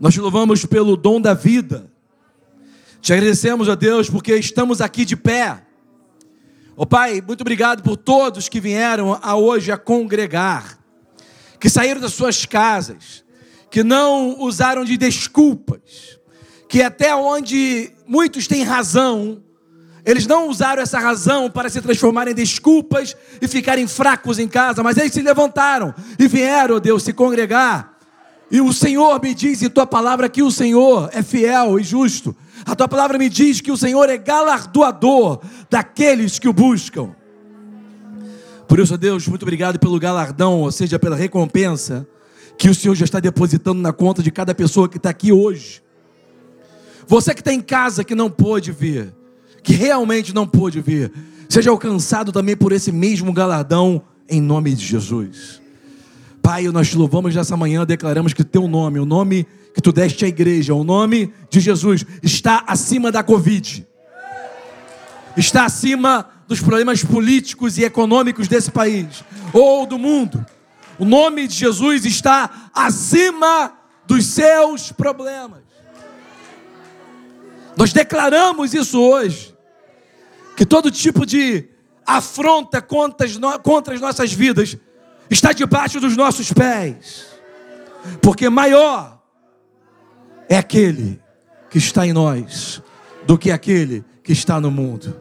Nós te louvamos pelo dom da vida. Te agradecemos, ó Deus, porque estamos aqui de pé. Ó Pai, muito obrigado por todos que vieram a hoje a congregar, que saíram das suas casas, que não usaram de desculpas, que até onde muitos têm razão, eles não usaram essa razão para se transformarem em desculpas e ficarem fracos em casa, mas eles se levantaram e vieram, ó Deus, se congregar. E o Senhor me diz em tua palavra que o Senhor é fiel e justo a tua palavra me diz que o Senhor é galardoador daqueles que o buscam. Por isso, Deus, muito obrigado pelo galardão, ou seja, pela recompensa que o Senhor já está depositando na conta de cada pessoa que está aqui hoje. Você que está em casa que não pôde vir, que realmente não pôde vir, seja alcançado também por esse mesmo galardão em nome de Jesus. Pai, nós te louvamos nessa manhã, declaramos que teu nome, o nome que tu deste à igreja, o nome de Jesus, está acima da Covid, está acima dos problemas políticos e econômicos desse país ou do mundo. O nome de Jesus está acima dos seus problemas. Nós declaramos isso hoje. Que todo tipo de afronta contra as, contra as nossas vidas está debaixo dos nossos pés. Porque maior é aquele que está em nós do que aquele que está no mundo.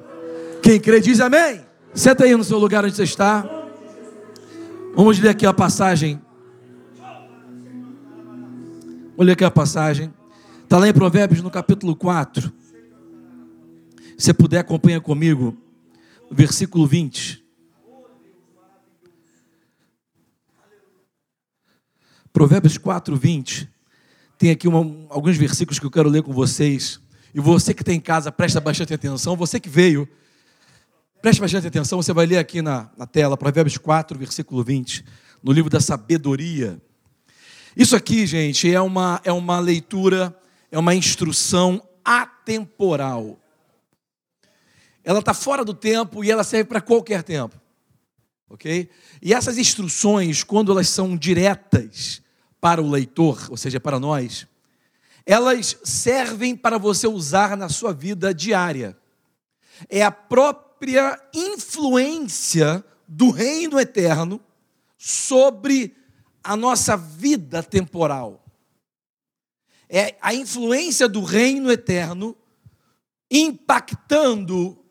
Quem crê diz amém. Senta aí no seu lugar onde você está. Vamos ler aqui a passagem. Vou ler aqui a passagem. Está lá em Provérbios no capítulo 4. Se puder, acompanha comigo. Versículo 20. Provérbios 4, 20 tem aqui uma, alguns versículos que eu quero ler com vocês. E você que tem em casa, presta bastante atenção. Você que veio, preste bastante atenção. Você vai ler aqui na, na tela, Provérbios 4, versículo 20, no livro da sabedoria. Isso aqui, gente, é uma, é uma leitura, é uma instrução atemporal. Ela está fora do tempo e ela serve para qualquer tempo. Ok? E essas instruções, quando elas são diretas, para o leitor, ou seja, para nós, elas servem para você usar na sua vida diária. É a própria influência do reino eterno sobre a nossa vida temporal. É a influência do reino eterno impactando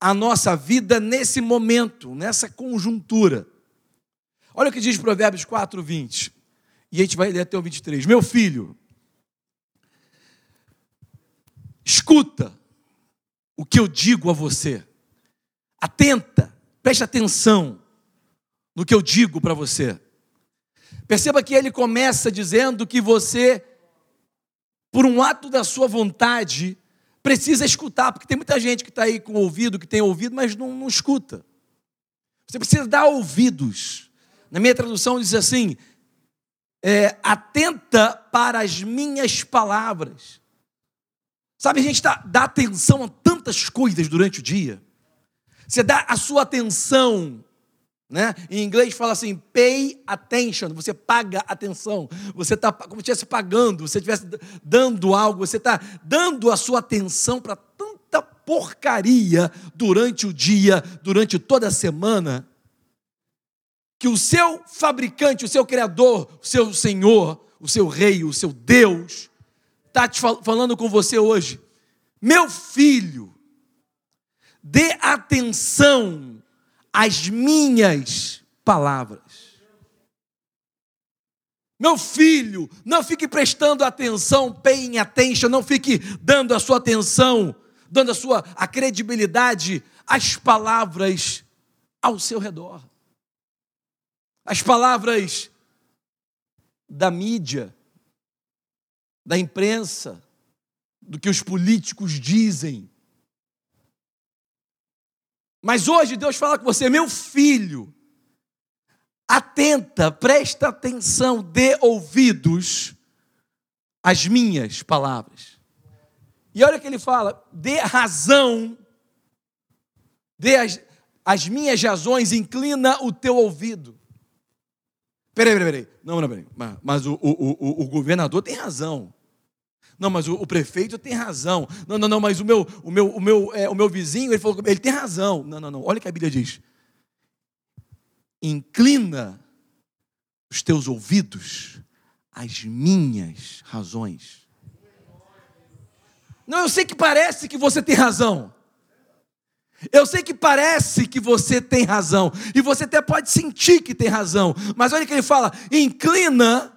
a nossa vida nesse momento, nessa conjuntura. Olha o que diz Provérbios 4, 20. E a gente vai ler até o 23. Meu filho, escuta o que eu digo a você. Atenta, preste atenção no que eu digo para você. Perceba que ele começa dizendo que você, por um ato da sua vontade, precisa escutar, porque tem muita gente que está aí com ouvido, que tem ouvido, mas não, não escuta. Você precisa dar ouvidos. Na minha tradução diz assim: é, atenta para as minhas palavras. Sabe, a gente dá, dá atenção a tantas coisas durante o dia. Você dá a sua atenção né? Em inglês fala assim, pay attention, você paga atenção, você está como se estivesse pagando, você estivesse dando algo, você está dando a sua atenção para tanta porcaria durante o dia, durante toda a semana, que o seu fabricante, o seu criador, o seu Senhor, o seu rei, o seu Deus, está te fal falando com você hoje. Meu filho, dê atenção às minhas palavras. Meu filho, não fique prestando atenção, paying attention, não fique dando a sua atenção, dando a sua a credibilidade às palavras ao seu redor as palavras da mídia, da imprensa, do que os políticos dizem. Mas hoje Deus fala com você, meu filho, atenta, presta atenção, dê ouvidos às minhas palavras. E olha o que ele fala: dê razão, dê as, as minhas razões, inclina o teu ouvido. Peraí, peraí, peraí. Não, não, peraí. Mas, mas o, o, o, o, governador tem razão. Não, mas o, o, prefeito tem razão. Não, não, não, mas o meu, o meu, o meu, é, o meu vizinho, ele falou, ele tem razão. Não, não, não. Olha o que a Bíblia diz. Inclina os teus ouvidos às minhas razões. Não, eu sei que parece que você tem razão. Eu sei que parece que você tem razão, e você até pode sentir que tem razão, mas olha que ele fala: inclina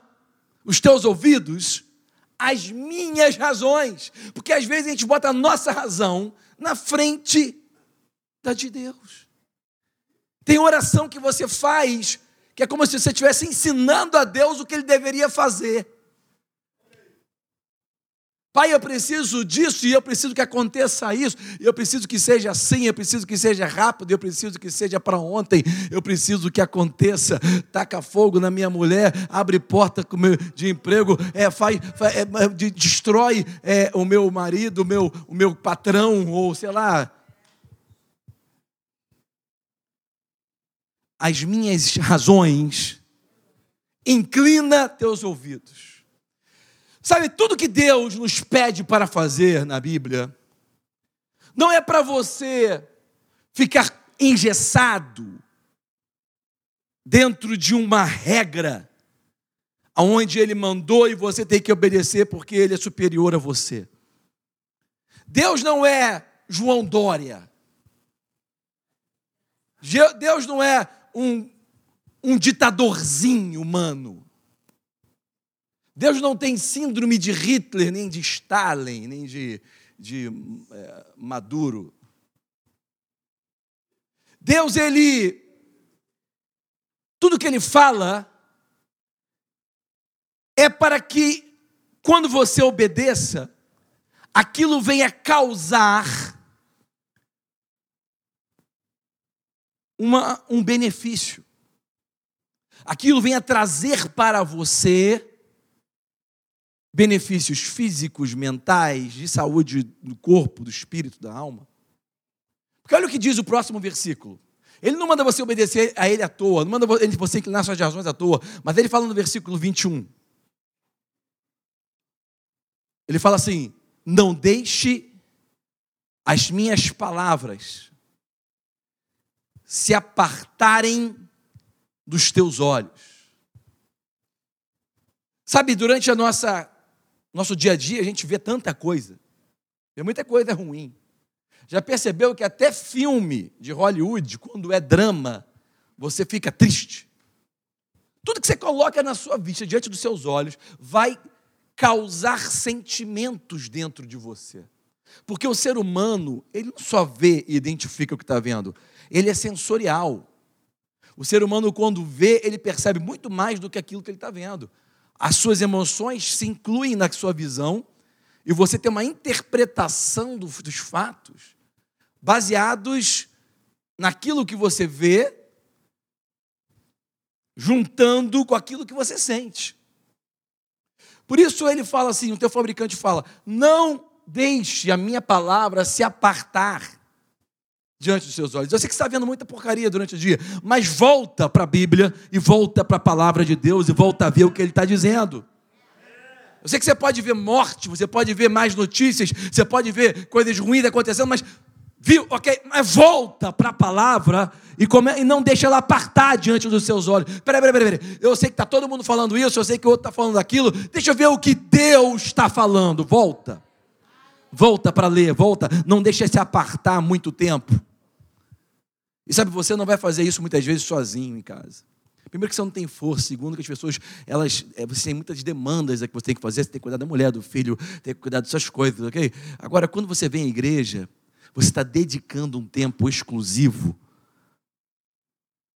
os teus ouvidos às minhas razões, porque às vezes a gente bota a nossa razão na frente da de Deus. Tem oração que você faz que é como se você estivesse ensinando a Deus o que ele deveria fazer. Pai, eu preciso disso e eu preciso que aconteça isso, eu preciso que seja assim, eu preciso que seja rápido, eu preciso que seja para ontem, eu preciso que aconteça. Taca fogo na minha mulher, abre porta de emprego, é, faz, faz é, destrói é, o meu marido, o meu, o meu patrão, ou sei lá. As minhas razões, inclina teus ouvidos Sabe, tudo que Deus nos pede para fazer na Bíblia, não é para você ficar engessado dentro de uma regra, aonde Ele mandou e você tem que obedecer porque Ele é superior a você. Deus não é João Dória. Deus não é um, um ditadorzinho humano. Deus não tem síndrome de Hitler, nem de Stalin, nem de, de é, Maduro. Deus, ele. Tudo que ele fala é para que, quando você obedeça, aquilo venha causar uma, um benefício. Aquilo venha trazer para você benefícios físicos, mentais, de saúde do corpo, do espírito, da alma. Porque olha o que diz o próximo versículo. Ele não manda você obedecer a ele à toa, não manda você inclinar suas razões à toa, mas ele fala no versículo 21. Ele fala assim: Não deixe as minhas palavras se apartarem dos teus olhos. Sabe, durante a nossa nosso dia a dia a gente vê tanta coisa. Vê muita coisa ruim. Já percebeu que até filme de Hollywood, quando é drama, você fica triste? Tudo que você coloca na sua vista, diante dos seus olhos, vai causar sentimentos dentro de você. Porque o ser humano, ele não só vê e identifica o que está vendo, ele é sensorial. O ser humano, quando vê, ele percebe muito mais do que aquilo que ele está vendo as suas emoções se incluem na sua visão e você tem uma interpretação dos fatos baseados naquilo que você vê, juntando com aquilo que você sente. Por isso ele fala assim, o teu fabricante fala: "Não deixe a minha palavra se apartar diante dos seus olhos. Eu sei que você está vendo muita porcaria durante o dia, mas volta para a Bíblia e volta para a palavra de Deus e volta a ver o que ele está dizendo. Eu sei que você pode ver morte, você pode ver mais notícias, você pode ver coisas ruins acontecendo, mas viu, ok, mas volta para a palavra e, come, e não deixa ela apartar diante dos seus olhos. Peraí, peraí, peraí, peraí. eu sei que está todo mundo falando isso, eu sei que o outro está falando aquilo, deixa eu ver o que Deus está falando. Volta, volta para ler, volta, não deixa se apartar muito tempo. E sabe, você não vai fazer isso muitas vezes sozinho em casa. Primeiro que você não tem força, segundo que as pessoas, elas, é, você tem muitas demandas que você tem que fazer, você tem que cuidar da mulher, do filho, tem que cuidar dessas coisas, ok? Agora, quando você vem à igreja, você está dedicando um tempo exclusivo,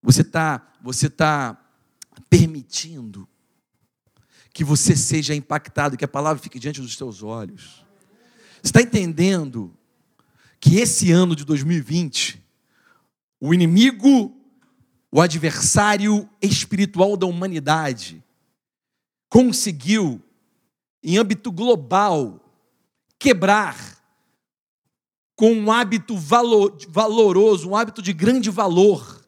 você está você tá permitindo que você seja impactado, que a palavra fique diante dos seus olhos. Você está entendendo que esse ano de 2020 o inimigo, o adversário espiritual da humanidade, conseguiu, em âmbito global, quebrar com um hábito valor, valoroso, um hábito de grande valor,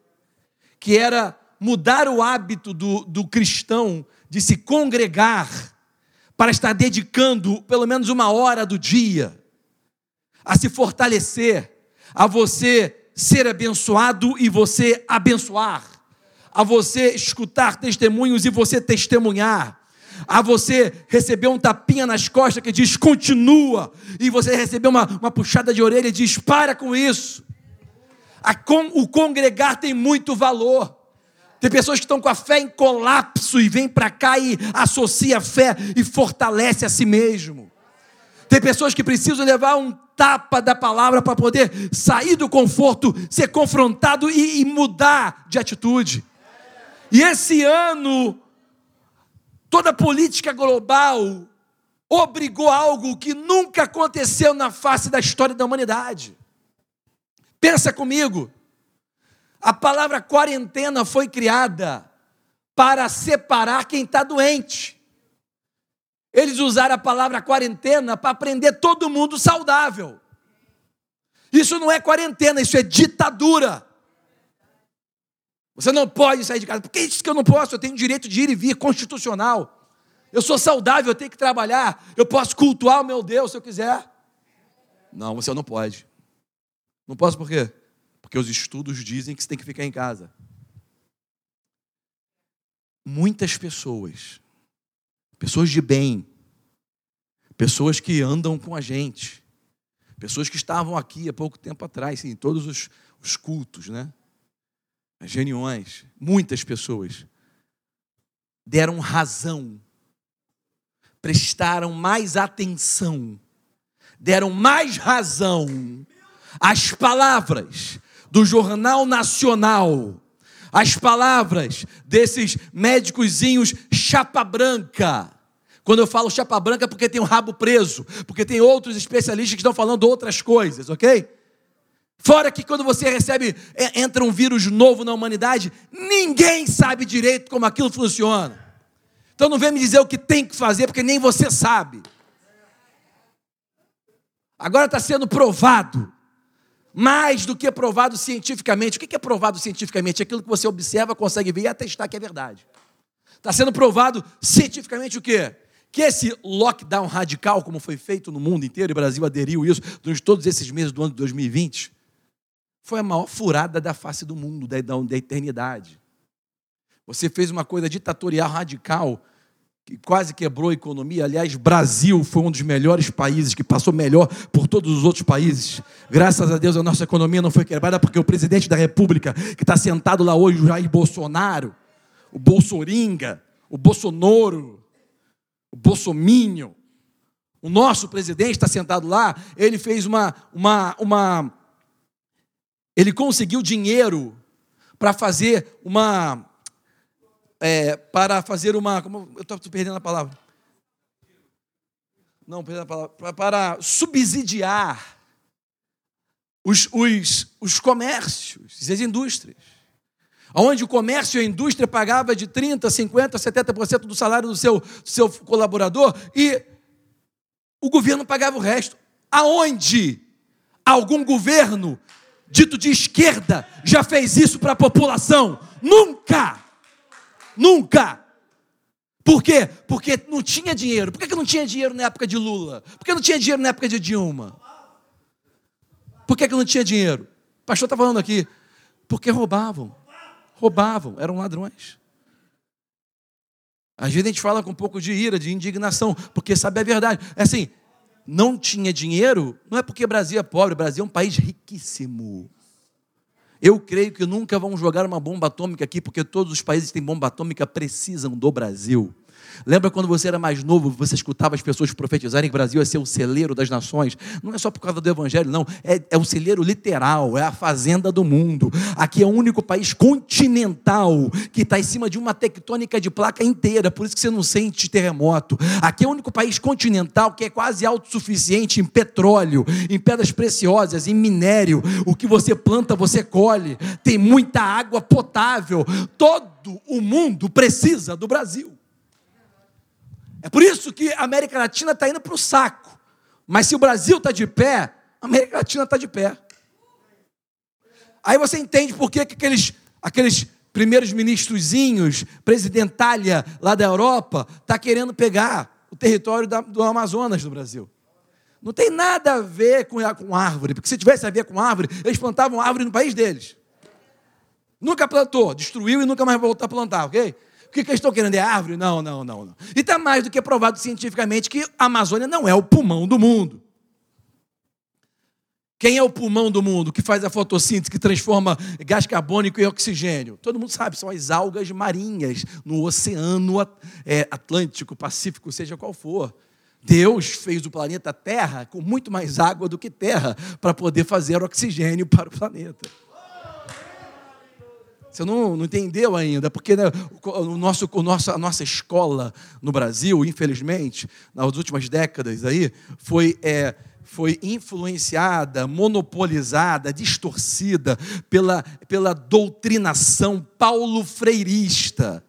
que era mudar o hábito do, do cristão de se congregar para estar dedicando pelo menos uma hora do dia a se fortalecer, a você ser abençoado e você abençoar, a você escutar testemunhos e você testemunhar, a você receber um tapinha nas costas que diz continua, e você receber uma, uma puxada de orelha e diz para com isso. Con, o congregar tem muito valor. Tem pessoas que estão com a fé em colapso e vem para cá e associa a fé e fortalece a si mesmo. Tem pessoas que precisam levar um tapa da palavra para poder sair do conforto, ser confrontado e, e mudar de atitude. E esse ano, toda a política global obrigou algo que nunca aconteceu na face da história da humanidade. Pensa comigo. A palavra quarentena foi criada para separar quem está doente. Eles usaram a palavra quarentena para prender todo mundo saudável. Isso não é quarentena, isso é ditadura. Você não pode sair de casa. Por que isso que eu não posso? Eu tenho direito de ir e vir constitucional. Eu sou saudável, eu tenho que trabalhar. Eu posso cultuar o meu Deus se eu quiser. Não, você não pode. Não posso por quê? Porque os estudos dizem que você tem que ficar em casa. Muitas pessoas, pessoas de bem, pessoas que andam com a gente, pessoas que estavam aqui há pouco tempo atrás, em todos os, os cultos, né? As reuniões, muitas pessoas deram razão, prestaram mais atenção, deram mais razão às palavras do Jornal Nacional, as palavras desses médicozinhos chapa branca. Quando eu falo chapa branca é porque tem um rabo preso, porque tem outros especialistas que estão falando outras coisas, ok? Fora que quando você recebe, é, entra um vírus novo na humanidade, ninguém sabe direito como aquilo funciona. Então não vem me dizer o que tem que fazer, porque nem você sabe. Agora está sendo provado mais do que provado cientificamente. O que é provado cientificamente? Aquilo que você observa, consegue ver e atestar que é verdade. Está sendo provado cientificamente o quê? Que esse lockdown radical, como foi feito no mundo inteiro, e o Brasil aderiu isso durante todos esses meses do ano de 2020, foi a maior furada da face do mundo, da, da eternidade. Você fez uma coisa ditatorial radical que quase quebrou a economia. Aliás, Brasil foi um dos melhores países, que passou melhor por todos os outros países. Graças a Deus a nossa economia não foi quebrada, porque o presidente da República, que está sentado lá hoje, o Jair Bolsonaro, o Bolsoringa, o Bolsonaro, o Bolsominho, o nosso presidente está sentado lá, ele fez uma, uma, uma ele conseguiu dinheiro para fazer uma é, para fazer uma. Como, eu estou perdendo a palavra. Não, perdendo a palavra. Para, subsidiar os, os, os comércios e as indústrias. Onde o comércio e a indústria pagava de 30%, 50%, 70% do salário do seu, do seu colaborador e o governo pagava o resto. Aonde algum governo dito de esquerda já fez isso para a população? Nunca! Nunca! Por quê? Porque não tinha dinheiro. Por que não tinha dinheiro na época de Lula? Por que não tinha dinheiro na época de Dilma? Por que não tinha dinheiro? O pastor está falando aqui. Porque roubavam. Roubavam, eram ladrões. Às vezes a gente fala com um pouco de ira, de indignação, porque sabe a verdade. É assim, não tinha dinheiro, não é porque o Brasil é pobre, o Brasil é um país riquíssimo. Eu creio que nunca vão jogar uma bomba atômica aqui, porque todos os países que têm bomba atômica precisam do Brasil. Lembra quando você era mais novo, você escutava as pessoas profetizarem que o Brasil ia ser o celeiro das nações? Não é só por causa do Evangelho, não. É, é o celeiro literal, é a fazenda do mundo. Aqui é o único país continental que está em cima de uma tectônica de placa inteira, por isso que você não sente terremoto. Aqui é o único país continental que é quase autossuficiente em petróleo, em pedras preciosas, em minério. O que você planta, você colhe. Tem muita água potável. Todo o mundo precisa do Brasil. É por isso que a América Latina está indo para o saco. Mas se o Brasil está de pé, a América Latina está de pé. Aí você entende por que aqueles, aqueles primeiros ministrozinhos, presidentália lá da Europa, está querendo pegar território da, do Amazonas do Brasil. Não tem nada a ver com, com árvore, porque se tivesse a ver com árvore, eles plantavam árvore no país deles. Nunca plantou, destruiu e nunca mais voltou a plantar, ok? O que, eles estão querendo? É árvore? Não, não, não. não. E está mais do que provado cientificamente que a Amazônia não é o pulmão do mundo. Quem é o pulmão do mundo que faz a fotossíntese, que transforma gás carbônico em oxigênio? Todo mundo sabe, são as algas marinhas no oceano é, Atlântico, Pacífico, seja qual for. Deus fez o planeta Terra com muito mais água do que terra para poder fazer oxigênio para o planeta. Você não, não entendeu ainda, porque né, o nosso, o nosso, a nossa escola no Brasil, infelizmente, nas últimas décadas aí, foi. É, foi influenciada, monopolizada, distorcida pela, pela doutrinação paulo-freirista.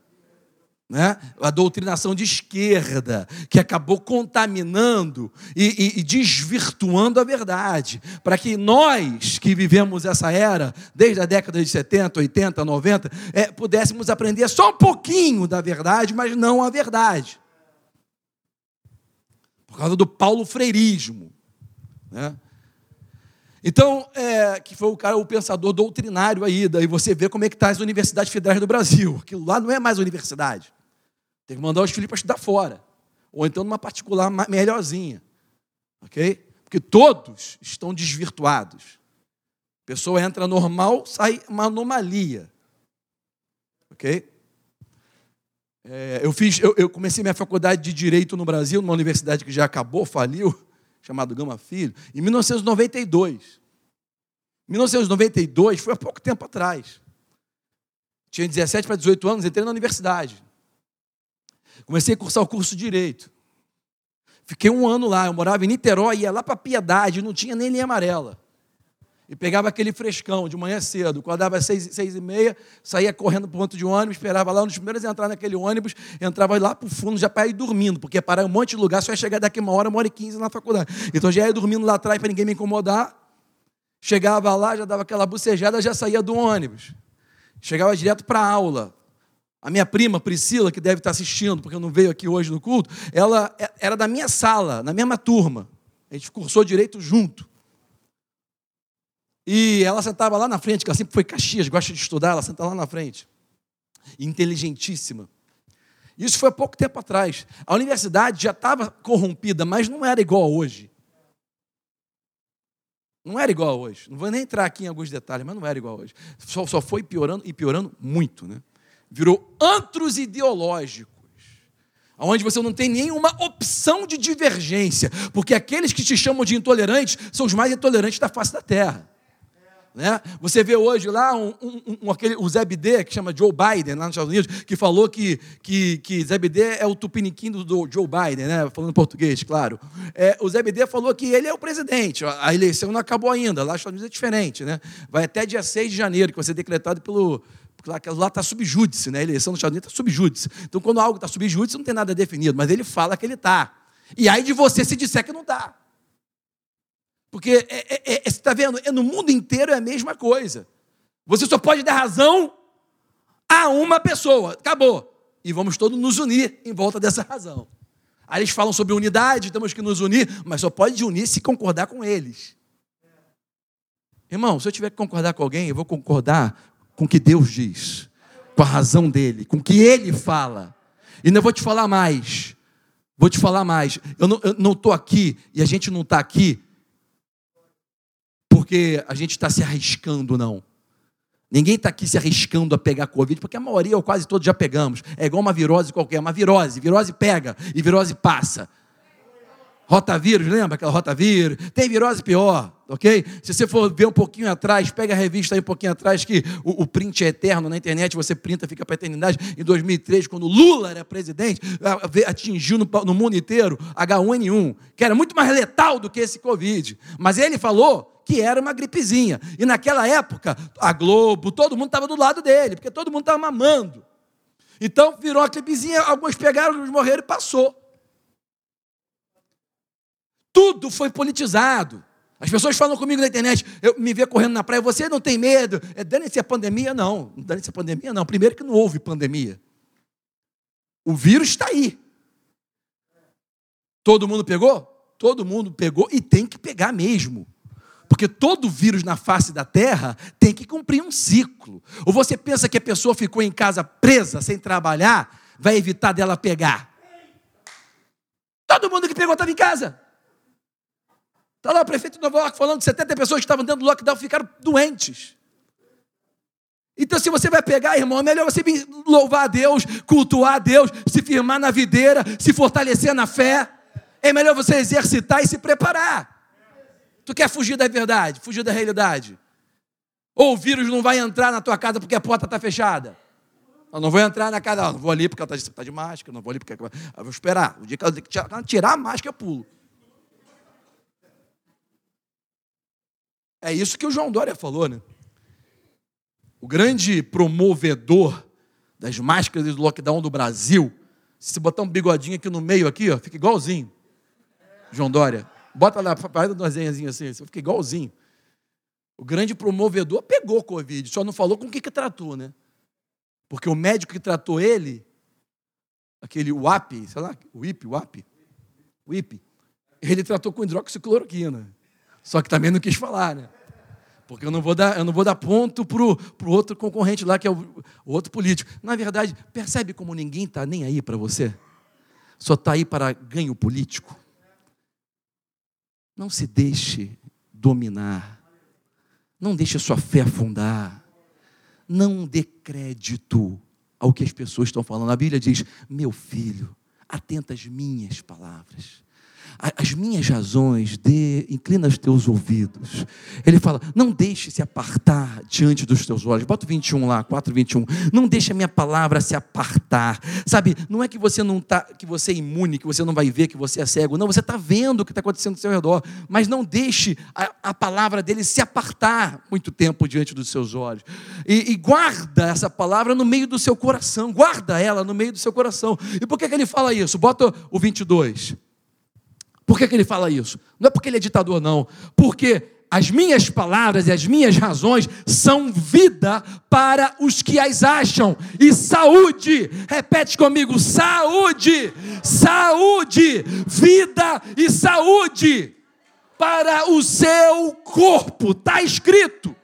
Né? A doutrinação de esquerda, que acabou contaminando e, e, e desvirtuando a verdade, para que nós que vivemos essa era, desde a década de 70, 80, 90, é, pudéssemos aprender só um pouquinho da verdade, mas não a verdade. Por causa do paulo-freirismo. Né? Então, é, que foi o cara, o pensador doutrinário aí, daí você vê como é que está as universidades federais do Brasil. Aquilo lá não é mais universidade. Tem que mandar os filhos para estudar fora. Ou então numa particular melhorzinha. Ok? Porque todos estão desvirtuados. A pessoa entra normal, sai uma anomalia. Ok? É, eu, fiz, eu, eu comecei minha faculdade de Direito no Brasil, numa universidade que já acabou, faliu chamado Gama Filho, em 1992. 1992 foi há pouco tempo atrás. Tinha 17 para 18 anos, entrei na universidade. Comecei a cursar o curso de Direito. Fiquei um ano lá, eu morava em Niterói, ia lá para Piedade, não tinha nem linha amarela e pegava aquele frescão de manhã cedo, acordava às seis, seis e meia, saía correndo para o ponto de ônibus, esperava lá, dos primeiros a entrar naquele ônibus, entrava lá para o fundo já para ir dormindo, porque ia parar um monte de lugar, só ia chegar daqui uma hora, uma hora e quinze na faculdade. Então já ia dormindo lá atrás para ninguém me incomodar, chegava lá, já dava aquela bucejada, já saía do ônibus. Chegava direto para a aula. A minha prima, Priscila, que deve estar assistindo, porque não veio aqui hoje no culto, ela é, era da minha sala, na mesma turma. A gente cursou direito junto. E ela sentava lá na frente, que ela sempre foi Caxias, gosta de estudar, ela senta lá na frente. Inteligentíssima. Isso foi há pouco tempo atrás. A universidade já estava corrompida, mas não era igual hoje. Não era igual hoje. Não vou nem entrar aqui em alguns detalhes, mas não era igual hoje. Só, só foi piorando e piorando muito. Né? Virou antros ideológicos onde você não tem nenhuma opção de divergência, porque aqueles que te chamam de intolerantes são os mais intolerantes da face da terra. Né? Você vê hoje lá um, um, um, aquele, o Zé Bidê, que chama Joe Biden, lá nos Estados Unidos, que falou que, que, que Zé Bidê é o tupiniquim do Joe Biden, né? falando português, claro. É, o Zé Bidê falou que ele é o presidente, a eleição não acabou ainda, lá nos Estados Unidos é diferente. Né? Vai até dia 6 de janeiro, que vai ser decretado pelo, porque lá está subjúdice, né? a eleição nos Estados Unidos está subjúdice. Então, quando algo está subjúdice, não tem nada definido, mas ele fala que ele está. E aí de você se disser que não está. Porque, é, é, é, você está vendo, é, no mundo inteiro é a mesma coisa. Você só pode dar razão a uma pessoa. Acabou. E vamos todos nos unir em volta dessa razão. Aí eles falam sobre unidade, temos que nos unir, mas só pode unir se concordar com eles. Irmão, se eu tiver que concordar com alguém, eu vou concordar com o que Deus diz, com a razão dele, com o que ele fala. E não vou te falar mais. Vou te falar mais. Eu não estou aqui e a gente não está aqui porque a gente está se arriscando, não. Ninguém está aqui se arriscando a pegar Covid, porque a maioria ou quase todos já pegamos. É igual uma virose qualquer, uma virose. Virose pega e virose passa. Rotavírus, lembra aquela rotavírus? Tem virose pior, ok? Se você for ver um pouquinho atrás, pega a revista aí um pouquinho atrás, que o, o print é eterno na internet, você printa, fica para a eternidade. Em 2003, quando Lula era presidente, atingiu no, no mundo inteiro H1N1, que era muito mais letal do que esse Covid. Mas ele falou que era uma gripezinha. E naquela época, a Globo, todo mundo estava do lado dele, porque todo mundo estava mamando. Então virou uma gripezinha, alguns pegaram, alguns morreram e passou. Tudo foi politizado. As pessoas falam comigo na internet, eu me vê correndo na praia, você não tem medo? É, dane-se a pandemia? Não, dane-se a pandemia, não. Primeiro que não houve pandemia. O vírus está aí. Todo mundo pegou? Todo mundo pegou e tem que pegar mesmo. Porque todo vírus na face da terra tem que cumprir um ciclo. Ou você pensa que a pessoa ficou em casa presa, sem trabalhar, vai evitar dela pegar? Todo mundo que pegou estava em casa. Está lá o prefeito de Nova York falando que 70 pessoas que estavam dentro do lockdown ficaram doentes. Então, se você vai pegar, irmão, é melhor você louvar a Deus, cultuar a Deus, se firmar na videira, se fortalecer na fé. É melhor você exercitar e se preparar. Tu quer fugir da verdade, fugir da realidade. Ou o vírus não vai entrar na tua casa porque a porta está fechada. Eu não vou entrar na casa, não, vou ali porque ela está tá de máscara, não vou ali porque. Eu vou esperar. O dia que ela tirar a máscara, eu pulo. É isso que o João Dória falou, né? O grande promovedor das máscaras do lockdown do Brasil. Se botar um bigodinho aqui no meio, aqui, ó, fica igualzinho. João Dória. Bota lá, faz uma desenhazinha assim, fica igualzinho. O grande promovedor pegou Covid, só não falou com o que, que tratou, né? Porque o médico que tratou ele, aquele WAP, sei lá, o IP, WAP, WIP, ele tratou com hidroxicloroquina. Só que também não quis falar, né? Porque eu não vou dar, eu não vou dar ponto para o outro concorrente lá, que é o, o outro político. Na verdade, percebe como ninguém está nem aí para você? Só está aí para ganho político. Não se deixe dominar. Não deixe sua fé afundar. Não dê crédito ao que as pessoas estão falando. A Bíblia diz: Meu filho, atenta às minhas palavras as minhas razões, dê, inclina os teus ouvidos. Ele fala: não deixe se apartar diante dos teus olhos. Bota o 21 lá, 4, 21. Não deixe a minha palavra se apartar. Sabe, não é que você não tá, que você é imune, que você não vai ver, que você é cego. Não, você está vendo o que está acontecendo ao seu redor. Mas não deixe a, a, palavra dele se apartar muito tempo diante dos seus olhos. E, e, guarda essa palavra no meio do seu coração. Guarda ela no meio do seu coração. E por que, que ele fala isso? Bota o 22. Por que, que ele fala isso? Não é porque ele é ditador, não. Porque as minhas palavras e as minhas razões são vida para os que as acham e saúde. Repete comigo: saúde, saúde, vida e saúde para o seu corpo. Está escrito.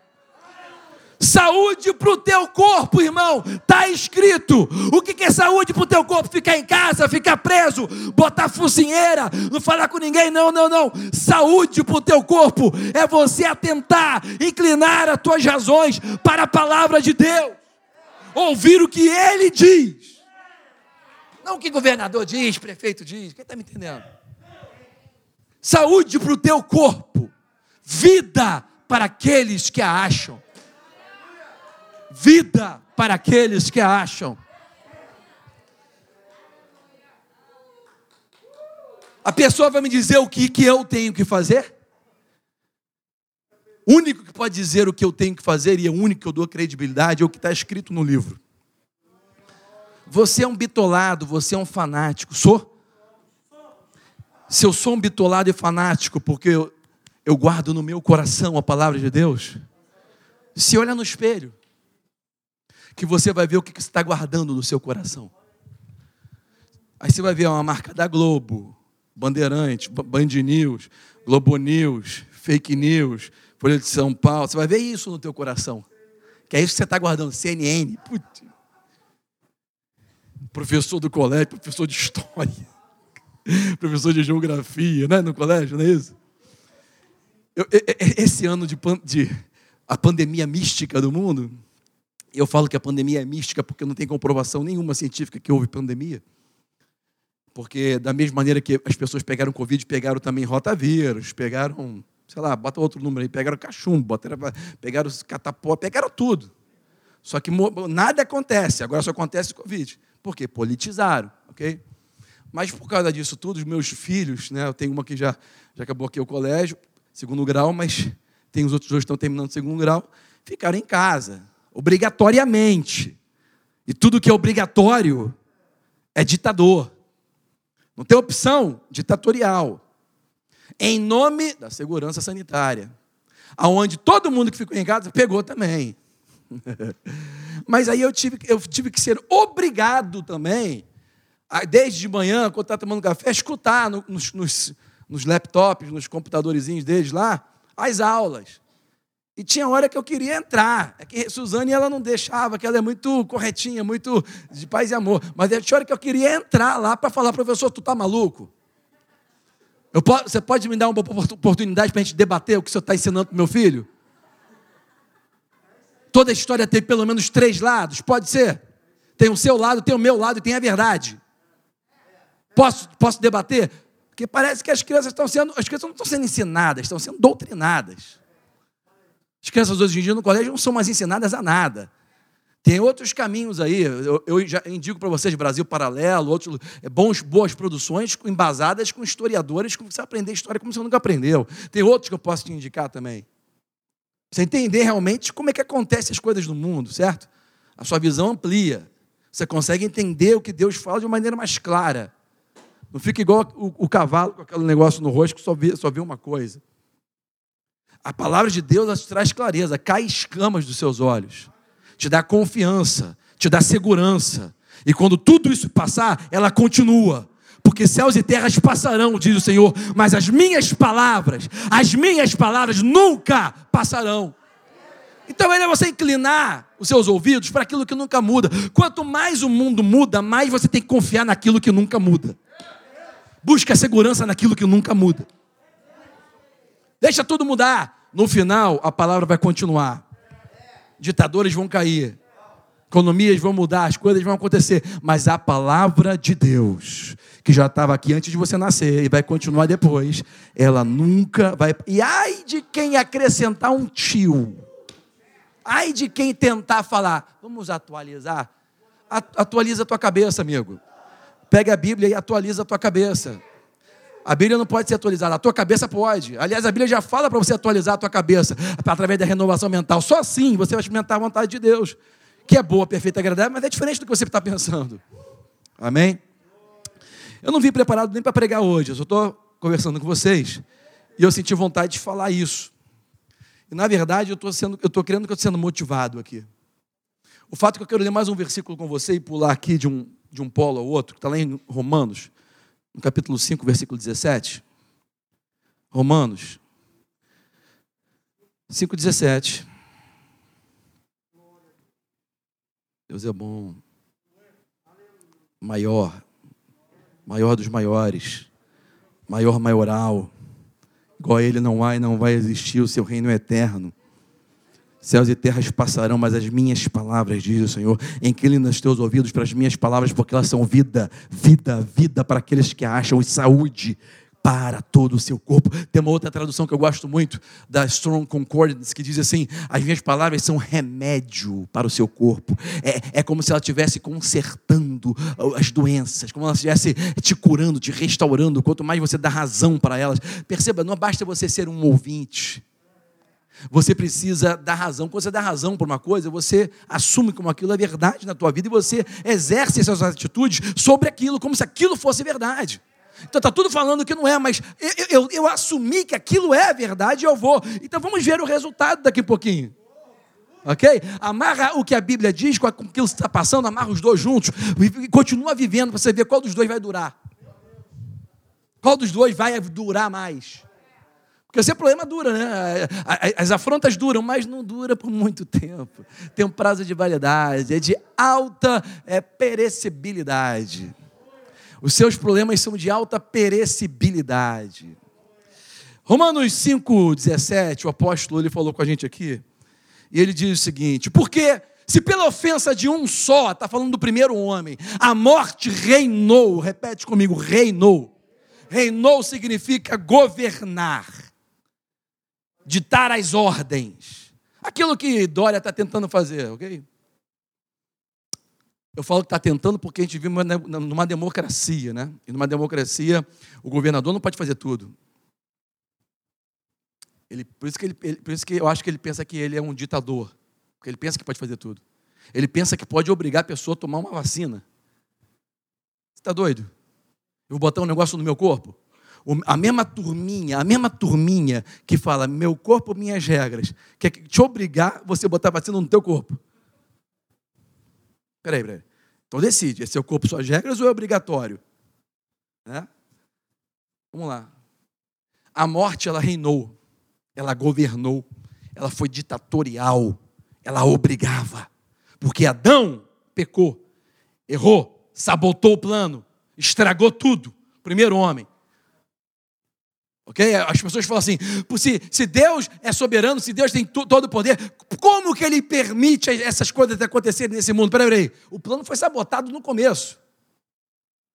Saúde para o teu corpo, irmão. Está escrito. O que é saúde para o teu corpo? Ficar em casa, ficar preso, botar focinheira, não falar com ninguém. Não, não, não. Saúde para o teu corpo é você atentar, inclinar as tuas razões para a palavra de Deus. Ouvir o que ele diz. Não o que governador diz, prefeito diz. Quem está me entendendo? Saúde para o teu corpo. Vida para aqueles que a acham vida para aqueles que a acham. A pessoa vai me dizer o que, que eu tenho que fazer? O único que pode dizer o que eu tenho que fazer, e é o único que eu dou credibilidade, é o que está escrito no livro. Você é um bitolado, você é um fanático. Sou? Se eu sou um bitolado e fanático, porque eu, eu guardo no meu coração a palavra de Deus, se olha no espelho, que você vai ver o que está guardando no seu coração. Aí você vai ver uma marca da Globo, Bandeirante, Band News, Globo News, Fake News, Folha de São Paulo. Você vai ver isso no teu coração. Que é isso que você está guardando. CNN. Putz. Professor do colégio, professor de história, professor de geografia, né? No colégio, não é isso? Eu, esse ano de, de a pandemia mística do mundo, eu falo que a pandemia é mística porque não tem comprovação nenhuma científica que houve pandemia. Porque, da mesma maneira que as pessoas pegaram Covid, pegaram também rotavírus, pegaram, sei lá, bota outro número aí, pegaram cachumbo, pegaram catapó, pegaram tudo. Só que nada acontece, agora só acontece Covid. Por quê? Politizaram, ok? Mas por causa disso tudo, os meus filhos, né, eu tenho uma que já, já acabou aqui o colégio, segundo grau, mas tem os outros dois que estão terminando segundo grau, ficaram em casa obrigatoriamente. E tudo que é obrigatório é ditador. Não tem opção ditatorial. Em nome da segurança sanitária. Aonde todo mundo que ficou em casa pegou também. Mas aí eu tive, eu tive que ser obrigado também desde de manhã, quando está tomando café, escutar nos, nos, nos laptops, nos computadorzinhos deles lá, as aulas. E tinha hora que eu queria entrar. É que Suzane ela não deixava, que ela é muito corretinha, muito de paz e amor. Mas tinha hora que eu queria entrar lá para falar, professor, tu tá maluco? Posso, você pode me dar uma oportunidade para a gente debater o que o senhor está ensinando para meu filho? Toda história tem pelo menos três lados, pode ser? Tem o seu lado, tem o meu lado e tem a verdade. Posso, posso debater? Porque parece que as crianças estão sendo, as crianças não estão sendo ensinadas, estão sendo doutrinadas. As crianças hoje em dia no colégio não são mais ensinadas a nada. Tem outros caminhos aí, eu, eu já indico para vocês Brasil Paralelo, outros é, bons, boas produções embasadas com historiadores, como você aprender história como você nunca aprendeu. Tem outros que eu posso te indicar também. Você entender realmente como é que acontecem as coisas no mundo, certo? A sua visão amplia. Você consegue entender o que Deus fala de uma maneira mais clara. Não fica igual o, o cavalo com aquele negócio no rosto que só vê, só vê uma coisa. A palavra de Deus te traz clareza, cai escamas dos seus olhos, te dá confiança, te dá segurança. E quando tudo isso passar, ela continua. Porque céus e terras passarão, diz o Senhor, mas as minhas palavras, as minhas palavras nunca passarão. Então é você inclinar os seus ouvidos para aquilo que nunca muda. Quanto mais o mundo muda, mais você tem que confiar naquilo que nunca muda. Busca segurança naquilo que nunca muda. Deixa tudo mudar. No final, a palavra vai continuar. Ditadores vão cair. Economias vão mudar, as coisas vão acontecer, mas a palavra de Deus, que já estava aqui antes de você nascer e vai continuar depois, ela nunca vai. E ai de quem acrescentar um tio, ai de quem tentar falar, vamos atualizar. Atualiza a tua cabeça, amigo. Pega a Bíblia e atualiza a tua cabeça. A Bíblia não pode ser atualizada, a tua cabeça pode. Aliás, a Bíblia já fala para você atualizar a tua cabeça através da renovação mental. Só assim você vai experimentar a vontade de Deus, que é boa, perfeita agradável, mas é diferente do que você está pensando. Amém? Eu não vim preparado nem para pregar hoje, eu só estou conversando com vocês e eu senti vontade de falar isso. E na verdade eu estou sendo, eu estou crendo que eu estou sendo motivado aqui. O fato é que eu quero ler mais um versículo com você e pular aqui de um, de um polo ao outro, que está lá em Romanos no capítulo 5, versículo 17. Romanos 5, 17. Deus é bom. Maior. Maior dos maiores. Maior maioral. Igual a ele não há e não vai existir, o seu reino é eterno. Céus e terras passarão, mas as minhas palavras, diz o Senhor, inclina os teus ouvidos para as minhas palavras, porque elas são vida, vida, vida para aqueles que acham, e saúde para todo o seu corpo. Tem uma outra tradução que eu gosto muito, da Strong Concordance, que diz assim: as minhas palavras são remédio para o seu corpo. É, é como se ela estivesse consertando as doenças, como ela estivesse te curando, te restaurando. Quanto mais você dá razão para elas. Perceba, não basta você ser um ouvinte. Você precisa dar razão. Quando você dá razão por uma coisa, você assume como aquilo é verdade na tua vida e você exerce essas atitudes sobre aquilo, como se aquilo fosse verdade. Então está tudo falando que não é, mas eu, eu, eu, assumi que aquilo é verdade e eu vou. Então vamos ver o resultado daqui a pouquinho. Ok? Amarra o que a Bíblia diz com aquilo que está passando, amarra os dois juntos e continua vivendo para você ver qual dos dois vai durar. Qual dos dois vai durar mais. Porque esse problema dura, né? As afrontas duram, mas não dura por muito tempo. Tem um prazo de validade, é de alta é, perecibilidade. Os seus problemas são de alta perecibilidade. Romanos 5,17, o apóstolo ele falou com a gente aqui, e ele diz o seguinte: porque se pela ofensa de um só, está falando do primeiro homem, a morte reinou, repete comigo, reinou. Reinou significa governar ditar as ordens. Aquilo que Dória está tentando fazer, ok? Eu falo que está tentando porque a gente vive numa democracia, né? E numa democracia, o governador não pode fazer tudo. Ele, por, isso que ele, por isso que eu acho que ele pensa que ele é um ditador. Porque ele pensa que pode fazer tudo. Ele pensa que pode obrigar a pessoa a tomar uma vacina. Você está doido? Eu vou botar um negócio no meu corpo? A mesma turminha, a mesma turminha que fala meu corpo, minhas regras, quer te obrigar você botar vacina no teu corpo. Peraí, peraí. Então decide, é seu corpo, suas regras ou é obrigatório? Né? Vamos lá. A morte, ela reinou, ela governou, ela foi ditatorial, ela obrigava. Porque Adão pecou, errou, sabotou o plano, estragou tudo. Primeiro homem. Ok? As pessoas falam assim: se, se Deus é soberano, se Deus tem todo o poder, como que ele permite essas coisas acontecerem nesse mundo? Peraí, peraí. O plano foi sabotado no começo.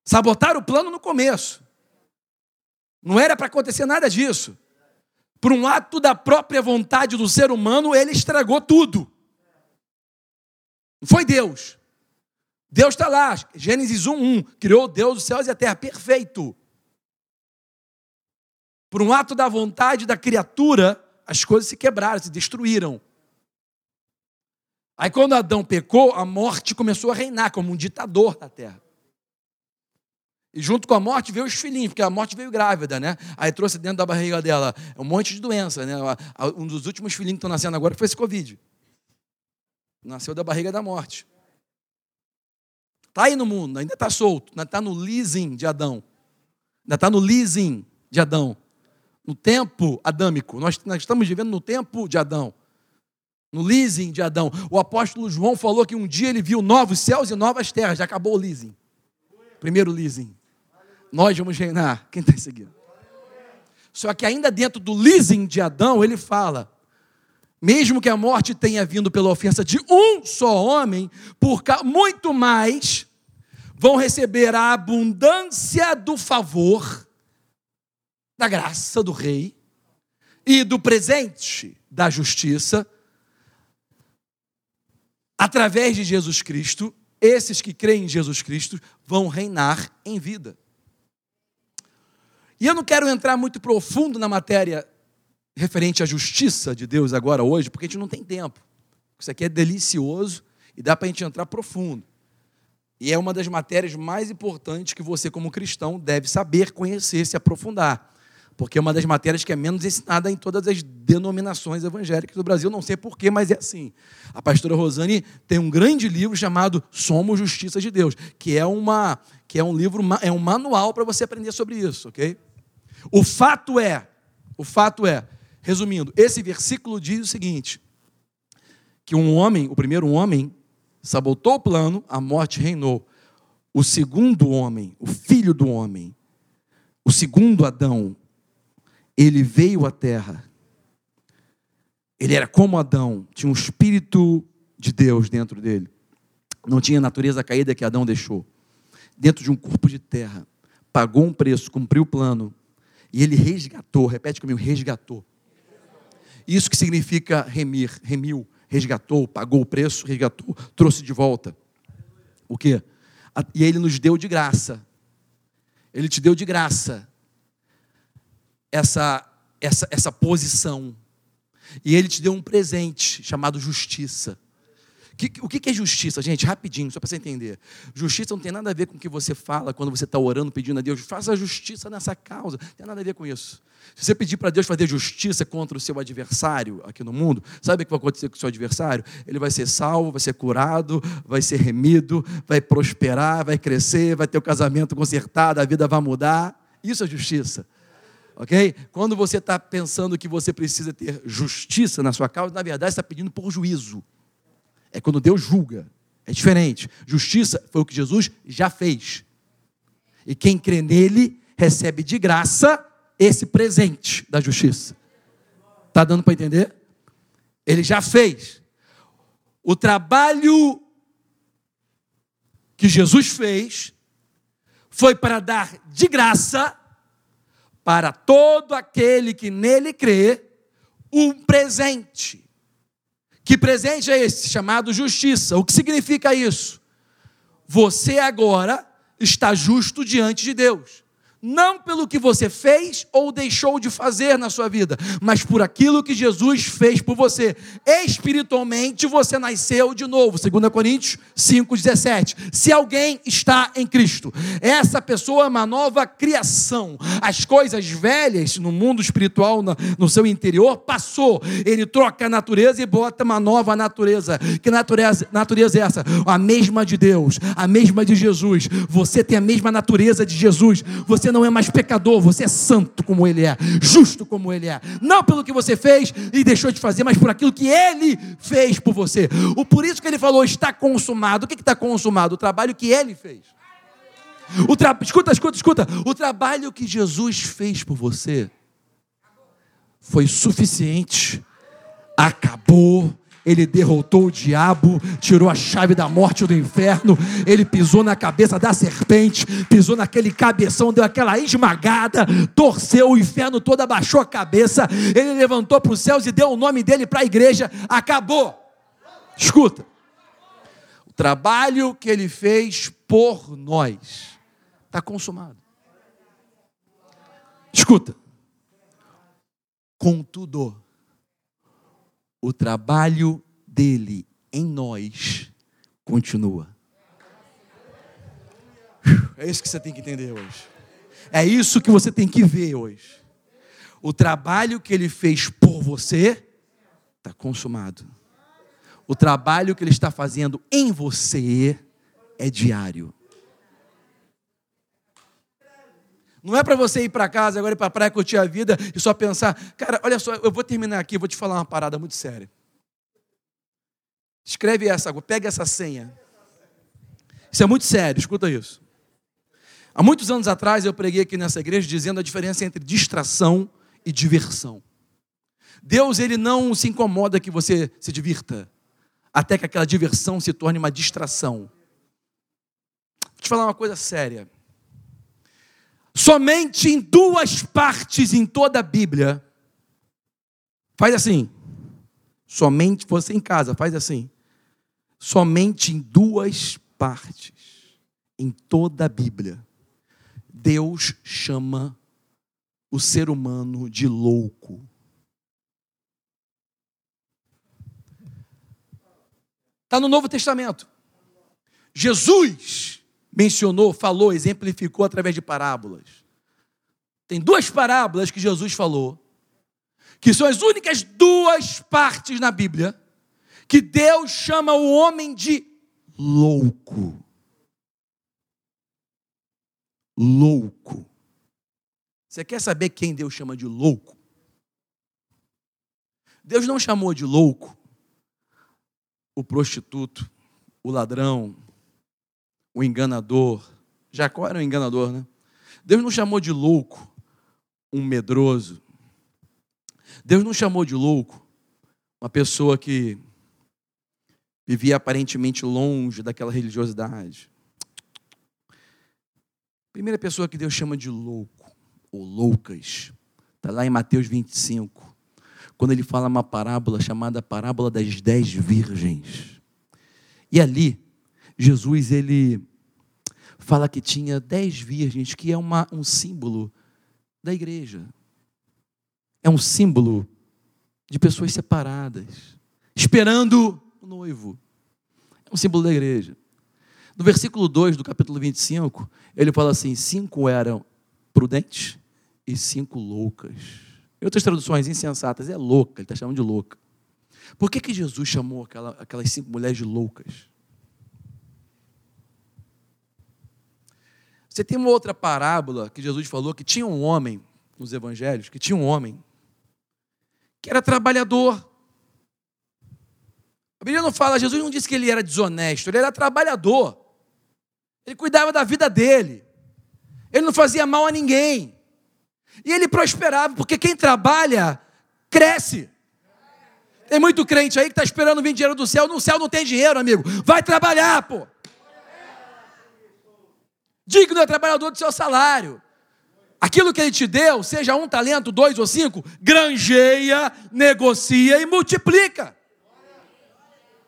Sabotaram o plano no começo. Não era para acontecer nada disso. Por um ato da própria vontade do ser humano, ele estragou tudo. Foi Deus. Deus está lá, Gênesis 1, 1. Criou Deus os céus e a terra, perfeito. Por um ato da vontade da criatura, as coisas se quebraram, se destruíram. Aí, quando Adão pecou, a morte começou a reinar como um ditador na terra. E junto com a morte veio os filhinhos, porque a morte veio grávida, né? Aí trouxe dentro da barriga dela um monte de doença, né? Um dos últimos filhinhos que estão nascendo agora foi esse Covid. Nasceu da barriga da morte. Está aí no mundo, ainda está solto, ainda está no leasing de Adão. Ainda está no leasing de Adão. No tempo adâmico. Nós, nós estamos vivendo no tempo de Adão. No leasing de Adão. O apóstolo João falou que um dia ele viu novos céus e novas terras. Já acabou o leasing. Primeiro leasing. Nós vamos reinar. Quem está seguindo? Só que ainda dentro do leasing de Adão, ele fala: mesmo que a morte tenha vindo pela ofensa de um só homem, por muito mais vão receber a abundância do favor, da graça do rei e do presente da justiça, através de Jesus Cristo, esses que creem em Jesus Cristo vão reinar em vida. E eu não quero entrar muito profundo na matéria referente à justiça de Deus agora, hoje, porque a gente não tem tempo. Isso aqui é delicioso e dá para a gente entrar profundo. E é uma das matérias mais importantes que você, como cristão, deve saber, conhecer, se aprofundar. Porque é uma das matérias que é menos ensinada em todas as denominações evangélicas do Brasil. Não sei porquê, mas é assim. A pastora Rosane tem um grande livro chamado Somos Justiça de Deus, que é, uma, que é um livro, é um manual para você aprender sobre isso, ok? O fato é, o fato é, Resumindo, esse versículo diz o seguinte: que um homem, o primeiro homem, sabotou o plano, a morte reinou. O segundo homem, o filho do homem, o segundo Adão, ele veio à terra. Ele era como Adão, tinha um espírito de Deus dentro dele. Não tinha a natureza caída que Adão deixou. Dentro de um corpo de terra, pagou um preço, cumpriu o plano, e ele resgatou, repete comigo, resgatou isso que significa remir, remiu, resgatou, pagou o preço, resgatou, trouxe de volta. O quê? E ele nos deu de graça. Ele te deu de graça essa, essa, essa posição. E ele te deu um presente chamado justiça. O que é justiça, gente? Rapidinho, só para você entender. Justiça não tem nada a ver com o que você fala quando você está orando, pedindo a Deus, faça justiça nessa causa. Não tem nada a ver com isso. Se você pedir para Deus fazer justiça contra o seu adversário aqui no mundo, sabe o que vai acontecer com o seu adversário? Ele vai ser salvo, vai ser curado, vai ser remido, vai prosperar, vai crescer, vai ter o casamento consertado, a vida vai mudar. Isso é justiça. Ok? Quando você está pensando que você precisa ter justiça na sua causa, na verdade está pedindo por juízo. É quando Deus julga. É diferente. Justiça foi o que Jesus já fez. E quem crê nele recebe de graça esse presente da justiça. Está dando para entender? Ele já fez. O trabalho que Jesus fez foi para dar de graça para todo aquele que nele crê um presente. Que presente é esse? Chamado justiça. O que significa isso? Você agora está justo diante de Deus. Não pelo que você fez ou deixou de fazer na sua vida, mas por aquilo que Jesus fez por você. Espiritualmente você nasceu de novo. 2 Coríntios 5:17. Se alguém está em Cristo, essa pessoa é uma nova criação. As coisas velhas no mundo espiritual, no seu interior, passou. Ele troca a natureza e bota uma nova natureza. Que natureza, natureza é essa? A mesma de Deus, a mesma de Jesus. Você tem a mesma natureza de Jesus. Você não é mais pecador, você é santo como Ele é, justo como Ele é. Não pelo que você fez e deixou de fazer, mas por aquilo que Ele fez por você. O por isso que Ele falou está consumado. O que está consumado? O trabalho que Ele fez. O tra... Escuta, escuta, escuta. O trabalho que Jesus fez por você foi suficiente. Acabou ele derrotou o diabo, tirou a chave da morte do inferno, ele pisou na cabeça da serpente, pisou naquele cabeção, deu aquela esmagada, torceu o inferno todo, abaixou a cabeça, ele levantou para os céus e deu o nome dele para a igreja, acabou. Escuta, o trabalho que ele fez por nós está consumado. Escuta, contudo, o trabalho dele em nós continua. É isso que você tem que entender hoje. É isso que você tem que ver hoje. O trabalho que ele fez por você está consumado. O trabalho que ele está fazendo em você é diário. Não é para você ir para casa agora ir para a praia curtir a vida e só pensar, cara, olha só, eu vou terminar aqui, vou te falar uma parada muito séria. Escreve essa, pega essa senha. Isso é muito sério, escuta isso. Há muitos anos atrás eu preguei aqui nessa igreja dizendo a diferença entre distração e diversão. Deus ele não se incomoda que você se divirta, até que aquela diversão se torne uma distração. Vou te falar uma coisa séria. Somente em duas partes em toda a Bíblia. Faz assim. Somente você em casa, faz assim. Somente em duas partes em toda a Bíblia. Deus chama o ser humano de louco. Está no Novo Testamento. Jesus mencionou, falou, exemplificou através de parábolas. Tem duas parábolas que Jesus falou, que são as únicas duas partes na Bíblia que Deus chama o homem de louco. Louco. Você quer saber quem Deus chama de louco? Deus não chamou de louco o prostituto, o ladrão, o enganador. Jacó era um enganador, né? Deus não chamou de louco um medroso. Deus não chamou de louco uma pessoa que vivia aparentemente longe daquela religiosidade. primeira pessoa que Deus chama de louco, ou loucas, está lá em Mateus 25, quando ele fala uma parábola chamada Parábola das Dez Virgens. E ali, Jesus ele fala que tinha dez virgens, que é uma, um símbolo da igreja. É um símbolo de pessoas separadas, esperando o noivo. É um símbolo da igreja. No versículo 2 do capítulo 25, ele fala assim: cinco eram prudentes e cinco loucas. Em outras traduções, insensatas, é louca, ele está chamando de louca. Por que, que Jesus chamou aquela, aquelas cinco mulheres de loucas? Você tem uma outra parábola que Jesus falou que tinha um homem nos evangelhos, que tinha um homem que era trabalhador. A Bíblia não fala, Jesus não disse que ele era desonesto, ele era trabalhador. Ele cuidava da vida dele. Ele não fazia mal a ninguém. E ele prosperava, porque quem trabalha cresce. Tem muito crente aí que está esperando vir dinheiro do céu. No céu não tem dinheiro, amigo. Vai trabalhar, pô. Digno é trabalhador do seu salário. Aquilo que ele te deu, seja um talento, dois ou cinco, granjeia, negocia e multiplica.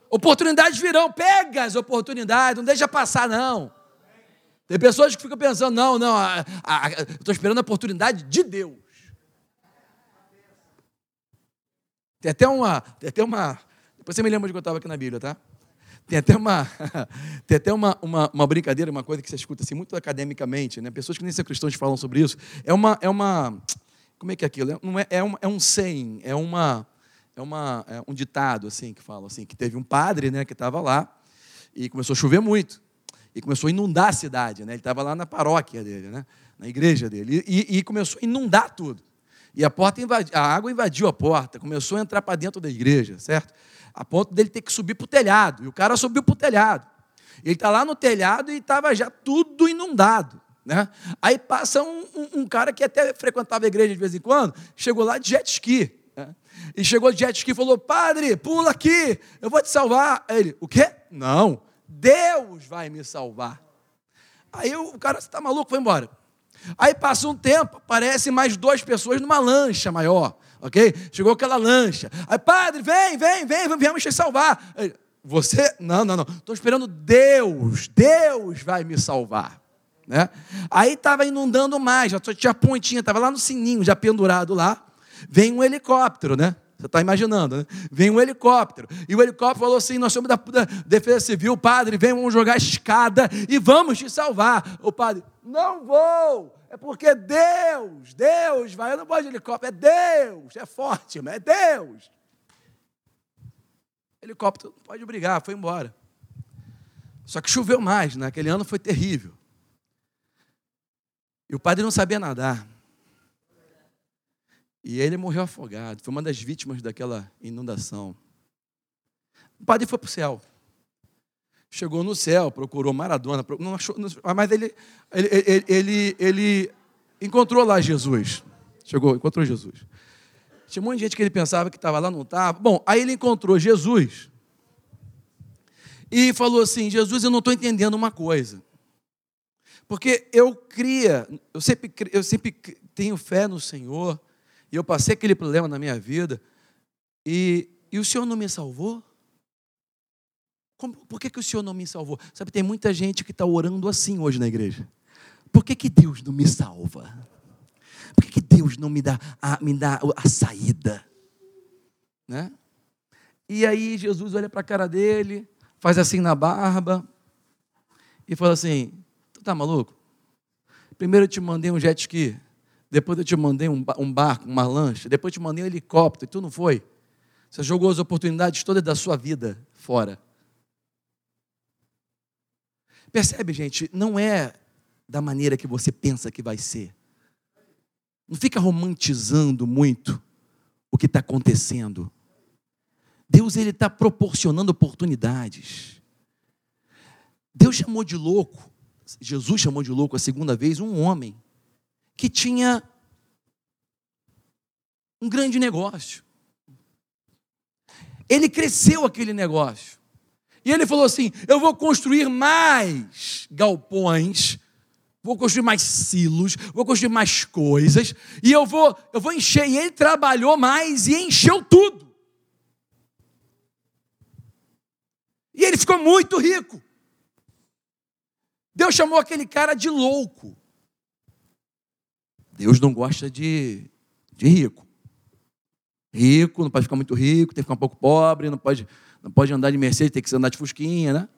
Oportunidades virão, pega as oportunidades, não deixa passar, não. Tem pessoas que ficam pensando, não, não, estou esperando a oportunidade de Deus. Tem até uma, tem até uma, depois você me lembra de que eu estava aqui na Bíblia, tá? Tem até uma, tem até uma, uma, uma, brincadeira, uma coisa que você escuta assim, muito academicamente, né? Pessoas que nem são cristãos falam sobre isso. É uma, é uma, como é que é aquilo? É, não é, é, um, é um saying, é uma, é uma, é um ditado assim que fala assim, que teve um padre, né, que estava lá e começou a chover muito e começou a inundar a cidade, né? Ele estava lá na paróquia dele, né? Na igreja dele e, e começou a inundar tudo. E a porta invadi, a água invadiu a porta, começou a entrar para dentro da igreja, certo? A ponto dele ter que subir para o telhado. E o cara subiu para o telhado. Ele está lá no telhado e estava já tudo inundado. Né? Aí passa um, um, um, cara que até frequentava a igreja de vez em quando, chegou lá de jet ski. Né? E chegou de jet ski e falou: Padre, pula aqui, eu vou te salvar. Aí ele: O quê? Não, Deus vai me salvar. Aí o cara, está maluco? Foi embora. Aí passa um tempo, aparecem mais duas pessoas numa lancha maior, ok? Chegou aquela lancha. Aí, padre, vem, vem, vem, viemos te salvar. Você? Não, não, não. Estou esperando Deus. Deus vai me salvar. Né? Aí estava inundando mais, já tinha pontinha, estava lá no sininho, já pendurado lá. Vem um helicóptero, né? Você está imaginando, né? Vem um helicóptero. E o helicóptero falou assim: Nós somos da, da Defesa Civil, padre, vem, vamos jogar escada e vamos te salvar. O padre, não vou. É porque Deus, Deus vai. Eu não gosto de helicóptero, é Deus. É forte, mas é Deus. Helicóptero não pode brigar, foi embora. Só que choveu mais, naquele né? ano foi terrível. E o padre não sabia nadar. E ele morreu afogado. Foi uma das vítimas daquela inundação. O padre foi para o céu. Chegou no céu, procurou Maradona, não achou, mas ele, ele, ele, ele, ele encontrou lá Jesus. Chegou, encontrou Jesus. Tinha um monte de gente que ele pensava que estava lá, não estava. Bom, aí ele encontrou Jesus e falou assim: Jesus, eu não estou entendendo uma coisa. Porque eu cria, eu sempre, eu sempre tenho fé no Senhor, e eu passei aquele problema na minha vida, e, e o Senhor não me salvou? Como, por que, que o Senhor não me salvou? Sabe, tem muita gente que está orando assim hoje na igreja. Por que, que Deus não me salva? Por que, que Deus não me dá a, me dá a saída? Né? E aí Jesus olha para a cara dele, faz assim na barba e fala assim: Tu tá maluco? Primeiro eu te mandei um jet ski, depois eu te mandei um, um barco, uma lancha, depois eu te mandei um helicóptero, e tu não foi. Você jogou as oportunidades todas da sua vida fora. Percebe, gente? Não é da maneira que você pensa que vai ser. Não fica romantizando muito o que está acontecendo. Deus ele está proporcionando oportunidades. Deus chamou de louco, Jesus chamou de louco a segunda vez um homem que tinha um grande negócio. Ele cresceu aquele negócio. E ele falou assim: Eu vou construir mais galpões, vou construir mais silos, vou construir mais coisas, e eu vou, eu vou encher. E ele trabalhou mais e encheu tudo. E ele ficou muito rico. Deus chamou aquele cara de louco. Deus não gosta de, de rico. Rico não pode ficar muito rico, tem que ficar um pouco pobre, não pode não pode andar de Mercedes, tem que andar de Fusquinha, né?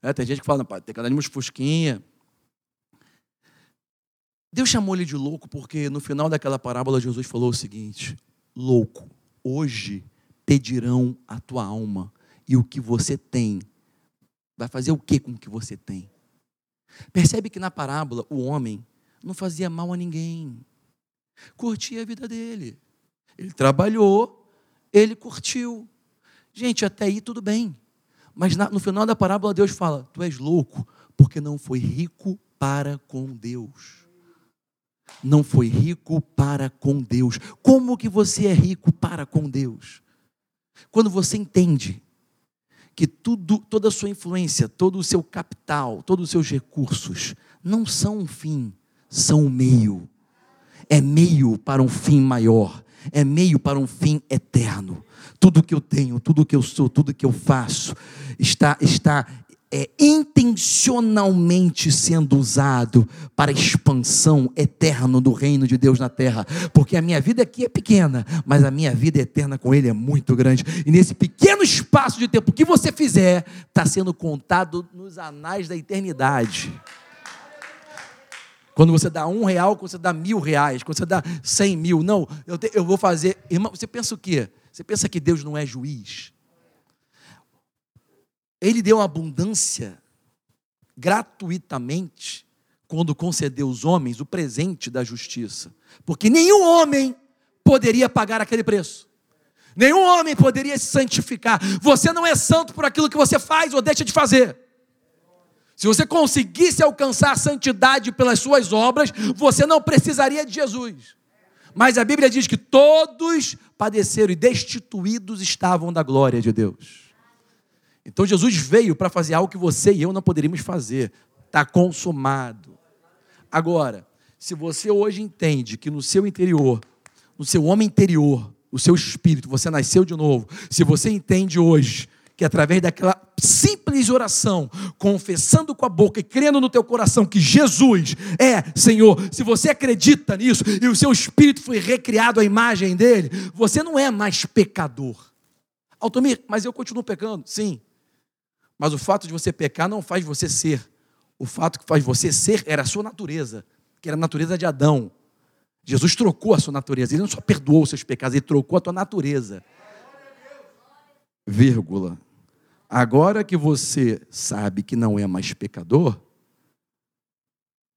É, tem gente que fala, tem que andar de Fusquinha. Deus chamou ele de louco porque no final daquela parábola Jesus falou o seguinte: Louco, hoje pedirão a tua alma e o que você tem. Vai fazer o que com o que você tem? Percebe que na parábola o homem não fazia mal a ninguém, curtia a vida dele. Ele trabalhou, ele curtiu. Gente, até aí tudo bem. Mas no final da parábola, Deus fala: Tu és louco, porque não foi rico para com Deus. Não foi rico para com Deus. Como que você é rico para com Deus? Quando você entende que tudo, toda a sua influência, todo o seu capital, todos os seus recursos não são um fim, são um meio. É meio para um fim maior, é meio para um fim eterno. Tudo que eu tenho, tudo que eu sou, tudo que eu faço está está é intencionalmente sendo usado para a expansão eterna do reino de Deus na terra, porque a minha vida aqui é pequena, mas a minha vida eterna com Ele é muito grande, e nesse pequeno espaço de tempo, que você fizer está sendo contado nos anais da eternidade. Quando você dá um real, quando você dá mil reais, quando você dá cem mil, não, eu, te, eu vou fazer. Irmão, você pensa o quê? Você pensa que Deus não é juiz? Ele deu abundância gratuitamente quando concedeu aos homens o presente da justiça. Porque nenhum homem poderia pagar aquele preço. Nenhum homem poderia se santificar. Você não é santo por aquilo que você faz ou deixa de fazer. Se você conseguisse alcançar a santidade pelas suas obras, você não precisaria de Jesus. Mas a Bíblia diz que todos padeceram e destituídos estavam da glória de Deus. Então Jesus veio para fazer algo que você e eu não poderíamos fazer. Está consumado. Agora, se você hoje entende que no seu interior, no seu homem interior, o seu espírito, você nasceu de novo, se você entende hoje que através daquela simples oração, confessando com a boca e crendo no teu coração que Jesus é Senhor, se você acredita nisso e o seu espírito foi recriado à imagem dele, você não é mais pecador. Altomir, mas eu continuo pecando? Sim. Mas o fato de você pecar não faz você ser. O fato que faz você ser era a sua natureza, que era a natureza de Adão. Jesus trocou a sua natureza. Ele não só perdoou seus pecados, ele trocou a tua natureza. Vírgula. Agora que você sabe que não é mais pecador,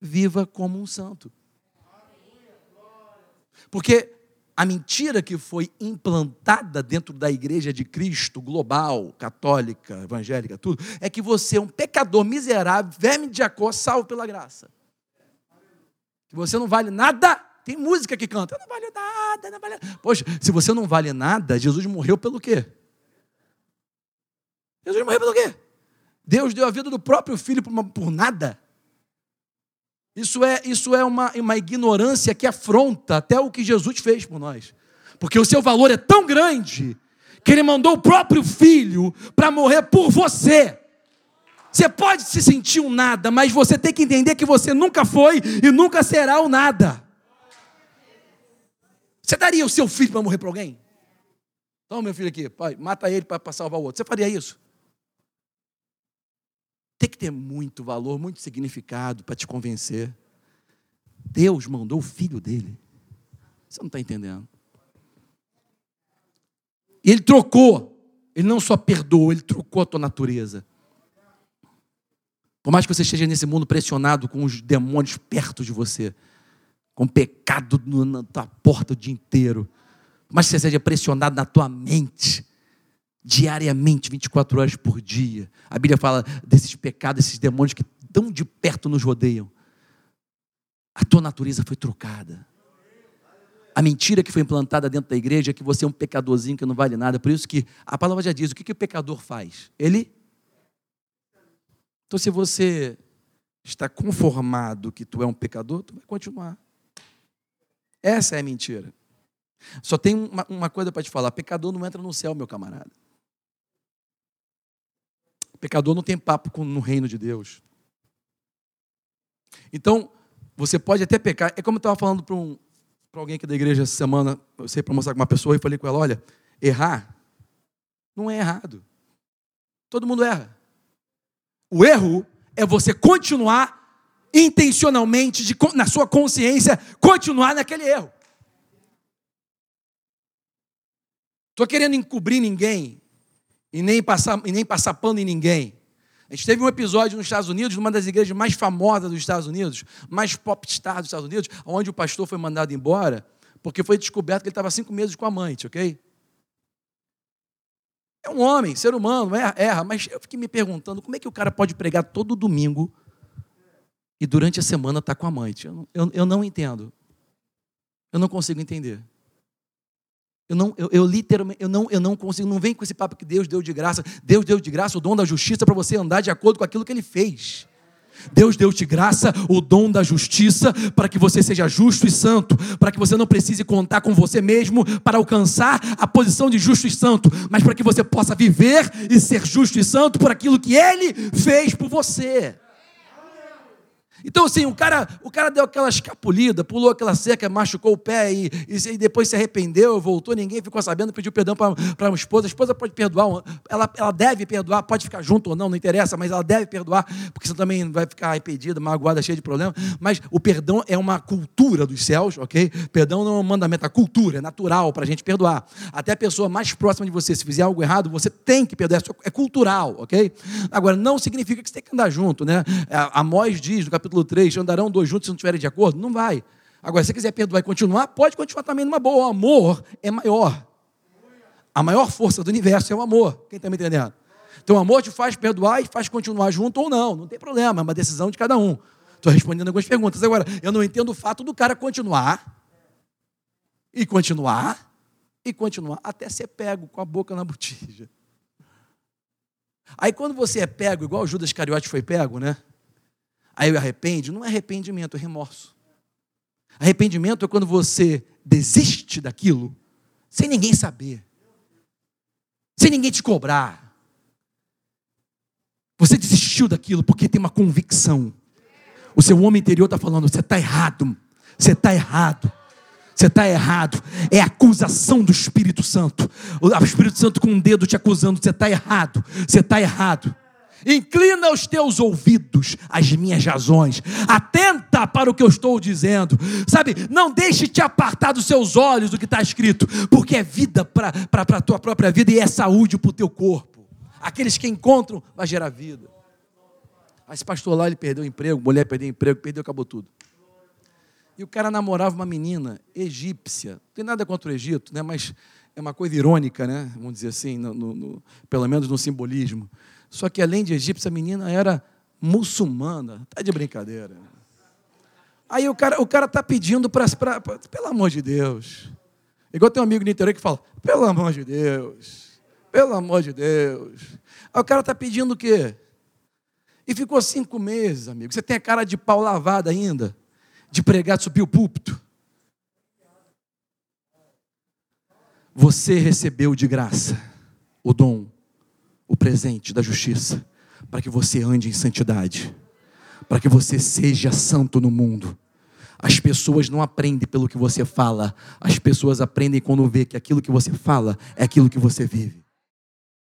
viva como um santo. Porque a mentira que foi implantada dentro da igreja de Cristo, global, católica, evangélica, tudo, é que você é um pecador miserável, verme de Jacó, salvo pela graça. Que você não vale nada. Tem música que canta, não vale nada, não vale nada. Poxa, se você não vale nada, Jesus morreu pelo quê? Jesus morreu pelo quê? Deus deu a vida do próprio filho por, uma, por nada. Isso é, isso é uma, uma ignorância que afronta até o que Jesus fez por nós. Porque o seu valor é tão grande que ele mandou o próprio filho para morrer por você. Você pode se sentir um nada, mas você tem que entender que você nunca foi e nunca será o um nada. Você daria o seu filho para morrer para alguém? Então, meu filho aqui, pai, mata ele para salvar o outro. Você faria isso? Tem que ter muito valor, muito significado para te convencer. Deus mandou o filho dele. Você não está entendendo. Ele trocou. Ele não só perdoou, ele trocou a tua natureza. Por mais que você esteja nesse mundo pressionado com os demônios perto de você, com pecado na tua porta o dia inteiro, por mais que você seja pressionado na tua mente, diariamente, 24 horas por dia. A Bíblia fala desses pecados, esses demônios que tão de perto nos rodeiam. A tua natureza foi trocada. A mentira que foi implantada dentro da igreja é que você é um pecadorzinho que não vale nada. Por isso que a palavra já diz: o que, que o pecador faz? Ele. Então, se você está conformado que tu é um pecador, tu vai continuar. Essa é a mentira. Só tem uma, uma coisa para te falar: pecador não entra no céu, meu camarada. Pecador não tem papo no reino de Deus. Então, você pode até pecar. É como eu estava falando para um, alguém aqui da igreja essa semana, eu sei para mostrar com uma pessoa, e falei com ela: olha, errar não é errado. Todo mundo erra. O erro é você continuar intencionalmente, de, na sua consciência, continuar naquele erro. Estou querendo encobrir ninguém, e nem passar, e nem passar pano em ninguém. A gente teve um episódio nos Estados Unidos, numa das igrejas mais famosas dos Estados Unidos, mais popstar dos Estados Unidos, onde o pastor foi mandado embora, porque foi descoberto que ele estava cinco meses com a amante, ok? É um homem, ser humano, erra, erra, mas eu fiquei me perguntando como é que o cara pode pregar todo domingo e durante a semana está com a amante. Eu, eu, eu não entendo. Eu não consigo entender. Eu não, eu, eu, literalmente, eu não, eu não consigo, não vem com esse papo que Deus deu de graça. Deus deu de graça o dom da justiça para você andar de acordo com aquilo que Ele fez. Deus deu-te graça, o dom da justiça, para que você seja justo e santo, para que você não precise contar com você mesmo para alcançar a posição de justo e santo, mas para que você possa viver e ser justo e santo por aquilo que Ele fez por você. Então, assim, o cara, o cara deu aquela escapulida, pulou aquela cerca, machucou o pé e, e, depois se arrependeu, voltou, ninguém ficou sabendo, pediu perdão para a esposa. A esposa pode perdoar, ela, ela deve perdoar, pode ficar junto ou não, não interessa, mas ela deve perdoar, porque você também vai ficar arrependida, magoada, cheia de problemas. Mas o perdão é uma cultura dos céus, ok? Perdão não é um mandamento, é cultura, é natural para a gente perdoar. Até a pessoa mais próxima de você, se fizer algo errado, você tem que perdoar, é cultural, ok? Agora, não significa que você tem que andar junto, né? Amós diz no capítulo capítulo 3, andarão dois juntos se não estiverem de acordo? Não vai. Agora, se você quiser perdoar e continuar, pode continuar também numa boa. O amor é maior. A maior força do universo é o amor. Quem está me entendendo? Então, o amor te faz perdoar e faz continuar junto ou não. Não tem problema, é uma decisão de cada um. Estou respondendo algumas perguntas. Agora, eu não entendo o fato do cara continuar e continuar e continuar até ser pego com a boca na botija. Aí, quando você é pego, igual Judas Cariote foi pego, né? Aí arrepende, não é arrependimento, é remorso. Arrependimento é quando você desiste daquilo sem ninguém saber, sem ninguém te cobrar. Você desistiu daquilo porque tem uma convicção. O seu homem interior está falando: você está errado, você está errado. Você está errado. É acusação do Espírito Santo. O Espírito Santo com um dedo te acusando. Você está errado. Você está errado. Inclina os teus ouvidos às minhas razões. Atenta para o que eu estou dizendo. Sabe, não deixe te apartar dos seus olhos do que está escrito, porque é vida para a tua própria vida e é saúde para o teu corpo. Aqueles que encontram vai gerar vida. Esse pastor lá, ele perdeu o emprego, mulher perdeu o emprego, perdeu, acabou tudo. E o cara namorava uma menina egípcia. Não tem nada contra o Egito, né? mas é uma coisa irônica, né? vamos dizer assim, no, no, no, pelo menos no simbolismo. Só que além de egípcia, a menina era muçulmana. Tá de brincadeira. Aí o cara o cara tá pedindo para pelo amor de Deus. Igual tem um amigo no interior que fala: "Pelo amor de Deus. Pelo amor de Deus". Aí o cara tá pedindo o quê? E ficou cinco meses, amigo. Você tem a cara de pau lavada ainda, de pregar, de subir o púlpito. Você recebeu de graça o dom o presente da justiça, para que você ande em santidade, para que você seja santo no mundo. As pessoas não aprendem pelo que você fala, as pessoas aprendem quando vê que aquilo que você fala é aquilo que você vive.